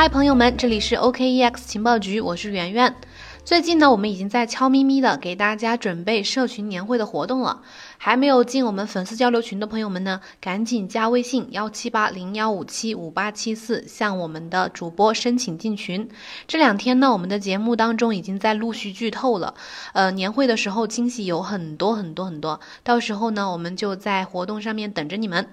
嗨，朋友们，这里是 OKEX 情报局，我是圆圆。最近呢，我们已经在悄咪咪的给大家准备社群年会的活动了。还没有进我们粉丝交流群的朋友们呢，赶紧加微信幺七八零幺五七五八七四，向我们的主播申请进群。这两天呢，我们的节目当中已经在陆续剧透了。呃，年会的时候惊喜有很多很多很多，到时候呢，我们就在活动上面等着你们。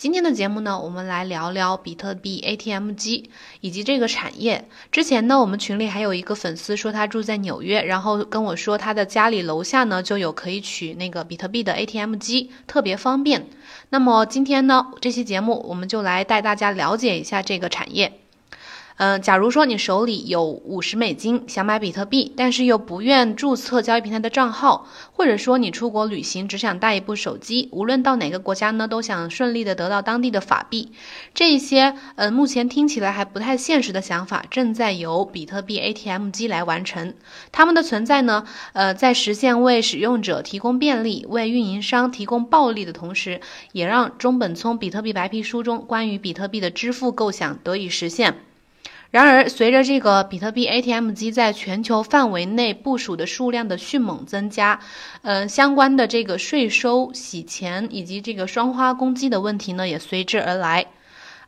今天的节目呢，我们来聊聊比特币 ATM 机以及这个产业。之前呢，我们群里还有一个粉丝说他住在纽约，然后跟我说他的家里楼下呢就有可以取那个比特币的 ATM 机，特别方便。那么今天呢，这期节目我们就来带大家了解一下这个产业。嗯，假如说你手里有五十美金，想买比特币，但是又不愿注册交易平台的账号，或者说你出国旅行只想带一部手机，无论到哪个国家呢，都想顺利的得到当地的法币，这一些呃目前听起来还不太现实的想法，正在由比特币 ATM 机来完成。它们的存在呢，呃，在实现为使用者提供便利、为运营商提供暴利的同时，也让中本聪比特币白皮书中关于比特币的支付构想得以实现。然而，随着这个比特币 ATM 机在全球范围内部署的数量的迅猛增加，呃，相关的这个税收、洗钱以及这个双花攻击的问题呢，也随之而来。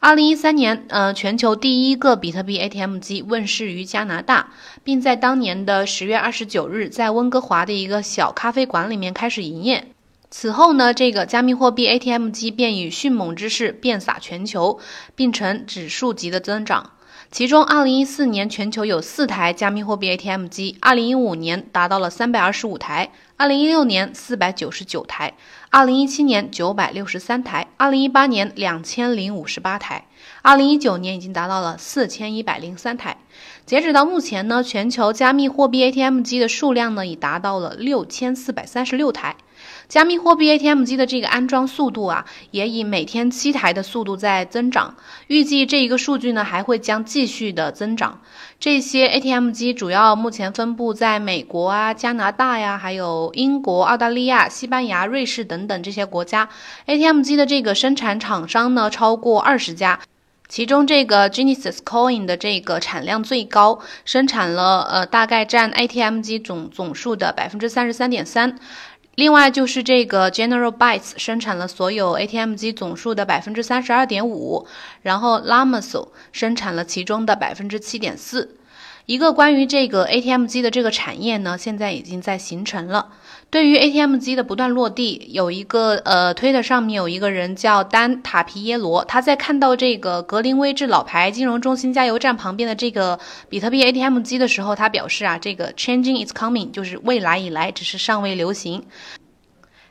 二零一三年，呃，全球第一个比特币 ATM 机问世于加拿大，并在当年的十月二十九日，在温哥华的一个小咖啡馆里面开始营业。此后呢，这个加密货币 ATM 机便以迅猛之势遍洒全球，并呈指数级的增长。其中，二零一四年全球有四台加密货币 ATM 机，二零一五年达到了三百二十五台，二零一六年四百九十九台，二零一七年九百六十三台，二零一八年两千零五十八台，二零一九年已经达到了四千一百零三台。截止到目前呢，全球加密货币 ATM 机的数量呢已达到了六千四百三十六台。加密货币 ATM 机的这个安装速度啊，也以每天七台的速度在增长。预计这一个数据呢，还会将继续的增长。这些 ATM 机主要目前分布在美国啊、加拿大呀，还有英国、澳大利亚、西班牙、瑞士等等这些国家。ATM 机的这个生产厂商呢，超过二十家，其中这个 Genesis Coin 的这个产量最高，生产了呃大概占 ATM 机总总数的百分之三十三点三。另外就是这个 General Bytes 生产了所有 ATM 机总数的百分之三十二点五，然后 Lamaso 生产了其中的百分之七点四。一个关于这个 ATM 机的这个产业呢，现在已经在形成了。对于 ATM 机的不断落地，有一个呃推特上面有一个人叫丹塔皮耶罗，他在看到这个格林威治老牌金融中心加油站旁边的这个比特币 ATM 机的时候，他表示啊，这个 changing is coming，就是未来以来，只是尚未流行。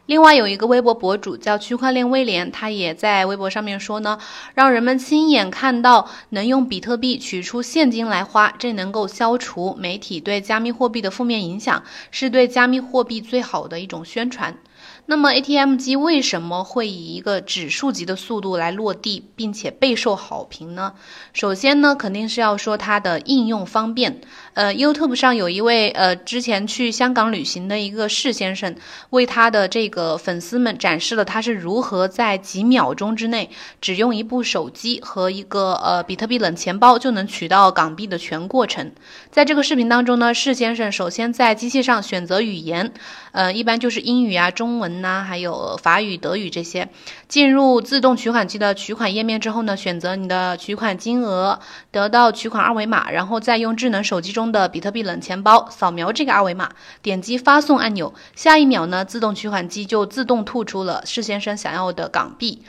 另外有一个微博博主叫区块链威廉，他也在微博上面说呢，让人们亲眼看到能用比特币取出现金来花，这能够消除媒体对加密货币的负面影响，是对加密货币最好的一种宣传。那么 ATM 机为什么会以一个指数级的速度来落地，并且备受好评呢？首先呢，肯定是要说它的应用方便。呃，YouTube 上有一位呃之前去香港旅行的一个释先生，为他的这个粉丝们展示了他是如何在几秒钟之内，只用一部手机和一个呃比特币冷钱包就能取到港币的全过程。在这个视频当中呢，释先生首先在机器上选择语言，呃，一般就是英语啊、中文呐，还有法语、德语这些。进入自动取款机的取款页面之后呢，选择你的取款金额，得到取款二维码，然后再用智能手机中。中的比特币冷钱包，扫描这个二维码，点击发送按钮，下一秒呢，自动取款机就自动吐出了施先生想要的港币，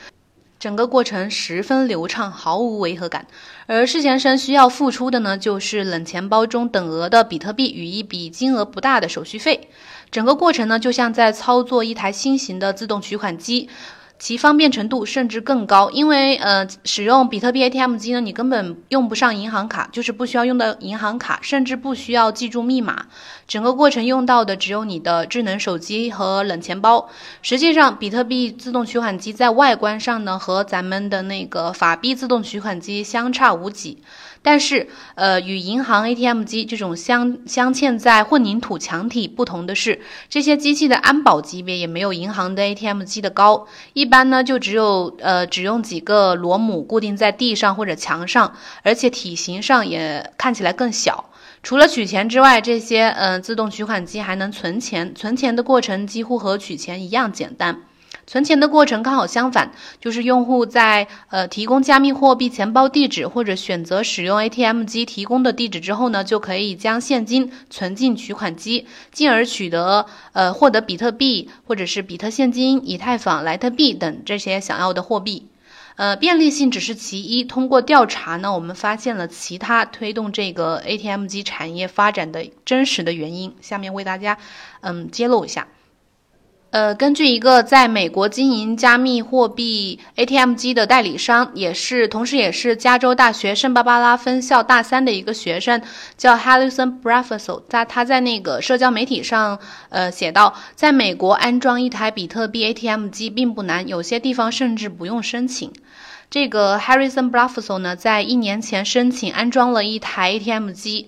整个过程十分流畅，毫无违和感。而施先生需要付出的呢，就是冷钱包中等额的比特币与一笔金额不大的手续费。整个过程呢，就像在操作一台新型的自动取款机。其方便程度甚至更高，因为呃，使用比特币 ATM 机呢，你根本用不上银行卡，就是不需要用到银行卡，甚至不需要记住密码，整个过程用到的只有你的智能手机和冷钱包。实际上，比特币自动取款机在外观上呢，和咱们的那个法币自动取款机相差无几。但是，呃，与银行 ATM 机这种镶镶嵌在混凝土墙体不同的是，这些机器的安保级别也没有银行的 ATM 机的高。一般呢就只有呃只用几个螺母固定在地上或者墙上，而且体型上也看起来更小。除了取钱之外，这些嗯自动取款机还能存钱，存钱的过程几乎和取钱一样简单。存钱的过程刚好相反，就是用户在呃提供加密货币钱包地址或者选择使用 ATM 机提供的地址之后呢，就可以将现金存进取款机，进而取得呃获得比特币或者是比特现金、以太坊、莱特币等这些想要的货币。呃，便利性只是其一。通过调查呢，我们发现了其他推动这个 ATM 机产业发展的真实的原因。下面为大家嗯揭露一下。呃，根据一个在美国经营加密货币 ATM 机的代理商，也是同时也是加州大学圣巴巴拉分校大三的一个学生，叫 Harrison b r a f f s o 在他在那个社交媒体上，呃，写道，在美国安装一台比特币 ATM 机并不难，有些地方甚至不用申请。这个 Harrison b r a f f s o 呢，在一年前申请安装了一台 ATM 机。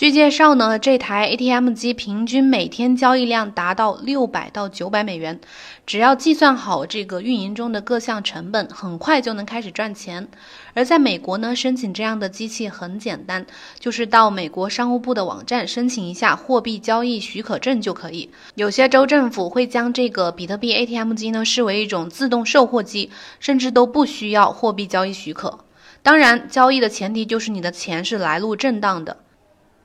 据介绍呢，这台 ATM 机平均每天交易量达到六百到九百美元，只要计算好这个运营中的各项成本，很快就能开始赚钱。而在美国呢，申请这样的机器很简单，就是到美国商务部的网站申请一下货币交易许可证就可以。有些州政府会将这个比特币 ATM 机呢视为一种自动售货机，甚至都不需要货币交易许可。当然，交易的前提就是你的钱是来路正当的。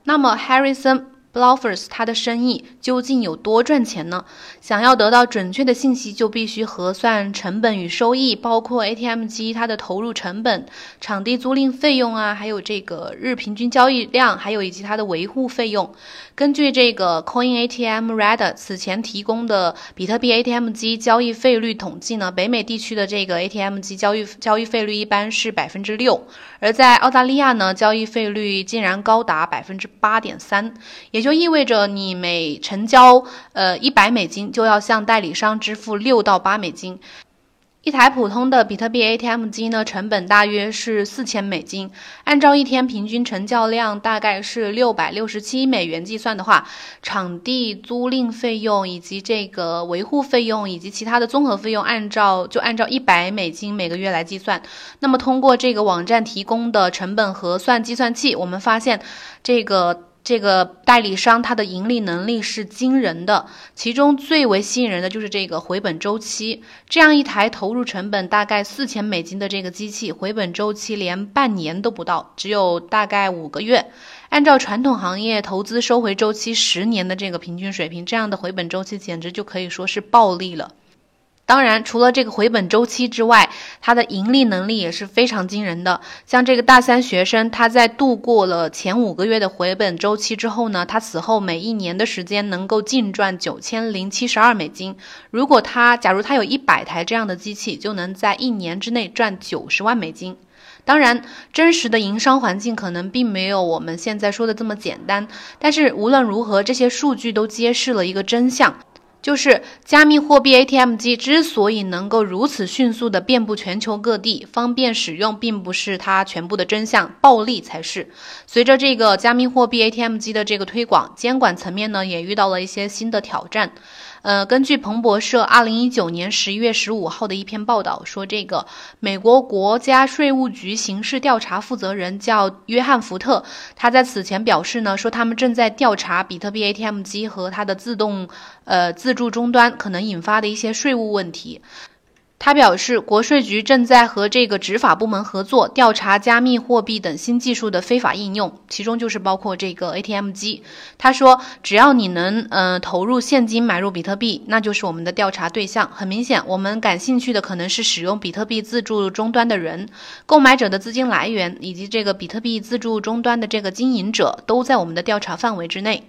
那么，Harrison。Bluffers，它的生意究竟有多赚钱呢？想要得到准确的信息，就必须核算成本与收益，包括 ATM 机它的投入成本、场地租赁费用啊，还有这个日平均交易量，还有以及它的维护费用。根据这个 Coin ATM Radar 此前提供的比特币 ATM 机交易费率统计呢，北美地区的这个 ATM 机交易交易费率一般是百分之六，而在澳大利亚呢，交易费率竟然高达百分之八点三，也。就就意味着你每成交呃一百美金，就要向代理商支付六到八美金。一台普通的比特币 ATM 机呢，成本大约是四千美金。按照一天平均成交量大概是六百六十七美元计算的话，场地租赁费用以及这个维护费用以及其他的综合费用，按照就按照一百美金每个月来计算。那么通过这个网站提供的成本核算计算器，我们发现这个。这个代理商它的盈利能力是惊人的，其中最为吸引人的就是这个回本周期。这样一台投入成本大概四千美金的这个机器，回本周期连半年都不到，只有大概五个月。按照传统行业投资收回周期十年的这个平均水平，这样的回本周期简直就可以说是暴利了。当然，除了这个回本周期之外，它的盈利能力也是非常惊人的。像这个大三学生，他在度过了前五个月的回本周期之后呢，他此后每一年的时间能够净赚九千零七十二美金。如果他假如他有一百台这样的机器，就能在一年之内赚九十万美金。当然，真实的营商环境可能并没有我们现在说的这么简单。但是无论如何，这些数据都揭示了一个真相。就是加密货币 ATM 机之所以能够如此迅速的遍布全球各地，方便使用，并不是它全部的真相，暴利才是。随着这个加密货币 ATM 机的这个推广，监管层面呢也遇到了一些新的挑战。呃，根据彭博社二零一九年十一月十五号的一篇报道说，这个美国国家税务局刑事调查负责人叫约翰福特，他在此前表示呢，说他们正在调查比特币 ATM 机和它的自动呃自助终端可能引发的一些税务问题。他表示，国税局正在和这个执法部门合作，调查加密货币等新技术的非法应用，其中就是包括这个 ATM 机。他说，只要你能呃投入现金买入比特币，那就是我们的调查对象。很明显，我们感兴趣的可能是使用比特币自助终端的人，购买者的资金来源以及这个比特币自助终端的这个经营者都在我们的调查范围之内。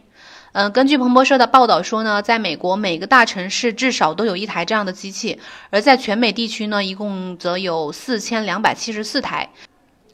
嗯，根据彭博社的报道说呢，在美国每个大城市至少都有一台这样的机器，而在全美地区呢，一共则有四千两百七十四台。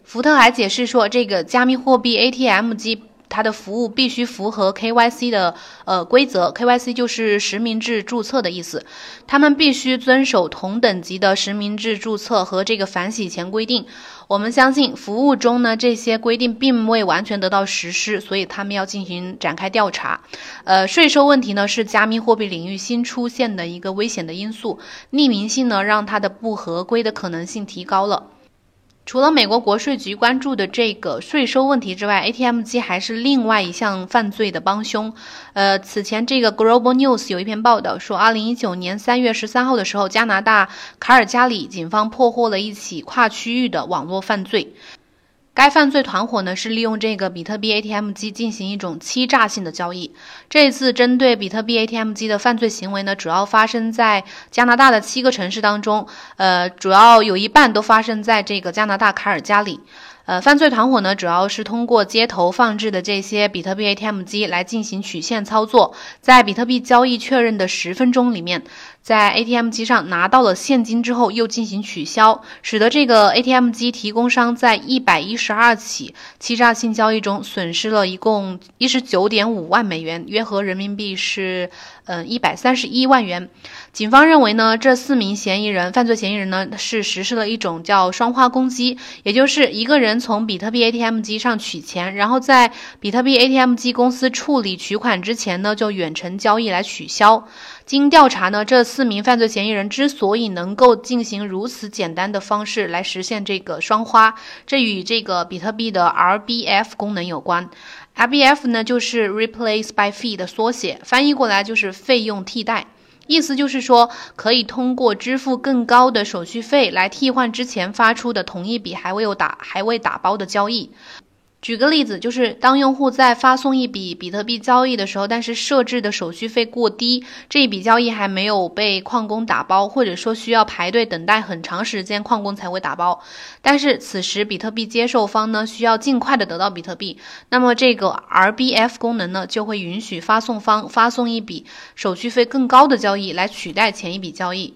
福特还解释说，这个加密货币 ATM 机。它的服务必须符合 KYC 的呃规则，KYC 就是实名制注册的意思。他们必须遵守同等级的实名制注册和这个反洗钱规定。我们相信服务中呢这些规定并未完全得到实施，所以他们要进行展开调查。呃，税收问题呢是加密货币领域新出现的一个危险的因素，匿名性呢让它的不合规的可能性提高了。除了美国国税局关注的这个税收问题之外，ATM 机还是另外一项犯罪的帮凶。呃，此前这个 Global News 有一篇报道说，二零一九年三月十三号的时候，加拿大卡尔加里警方破获了一起跨区域的网络犯罪。该犯罪团伙呢是利用这个比特币 ATM 机进行一种欺诈性的交易。这次针对比特币 ATM 机的犯罪行为呢，主要发生在加拿大的七个城市当中，呃，主要有一半都发生在这个加拿大卡尔加里。呃，犯罪团伙呢，主要是通过街头放置的这些比特币 ATM 机来进行曲线操作，在比特币交易确认的十分钟里面，在 ATM 机上拿到了现金之后，又进行取消，使得这个 ATM 机提供商在一百一十二起欺诈性交易中损失了一共一十九点五万美元，约合人民币是嗯一百三十一万元。警方认为呢，这四名嫌疑人，犯罪嫌疑人呢，是实施了一种叫双花攻击，也就是一个人从比特币 ATM 机上取钱，然后在比特币 ATM 机公司处理取款之前呢，就远程交易来取消。经调查呢，这四名犯罪嫌疑人之所以能够进行如此简单的方式来实现这个双花，这与这个比特币的 RBF 功能有关。RBF 呢，就是 Replace by Fee 的缩写，翻译过来就是费用替代。意思就是说，可以通过支付更高的手续费来替换之前发出的同一笔还未有打还未打包的交易。举个例子，就是当用户在发送一笔比特币交易的时候，但是设置的手续费过低，这一笔交易还没有被矿工打包，或者说需要排队等待很长时间，矿工才会打包。但是此时比特币接受方呢，需要尽快的得到比特币，那么这个 RBF 功能呢，就会允许发送方发送一笔手续费更高的交易来取代前一笔交易。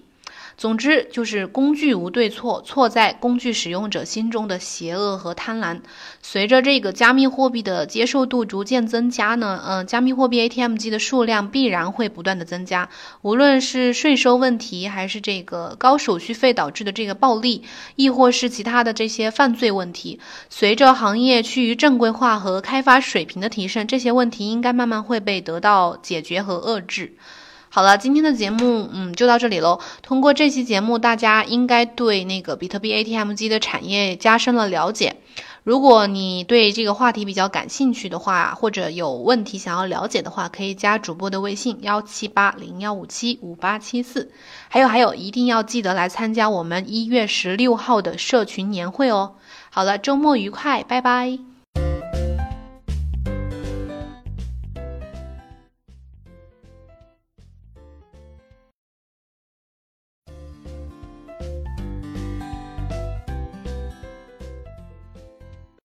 总之就是工具无对错，错在工具使用者心中的邪恶和贪婪。随着这个加密货币的接受度逐渐增加呢，嗯，加密货币 ATM 机的数量必然会不断的增加。无论是税收问题，还是这个高手续费导致的这个暴利，亦或是其他的这些犯罪问题，随着行业趋于正规化和开发水平的提升，这些问题应该慢慢会被得到解决和遏制。好了，今天的节目，嗯，就到这里喽。通过这期节目，大家应该对那个比特币 ATM 机的产业加深了了解。如果你对这个话题比较感兴趣的话，或者有问题想要了解的话，可以加主播的微信幺七八零幺五七五八七四。还有还有，一定要记得来参加我们一月十六号的社群年会哦。好了，周末愉快，拜拜。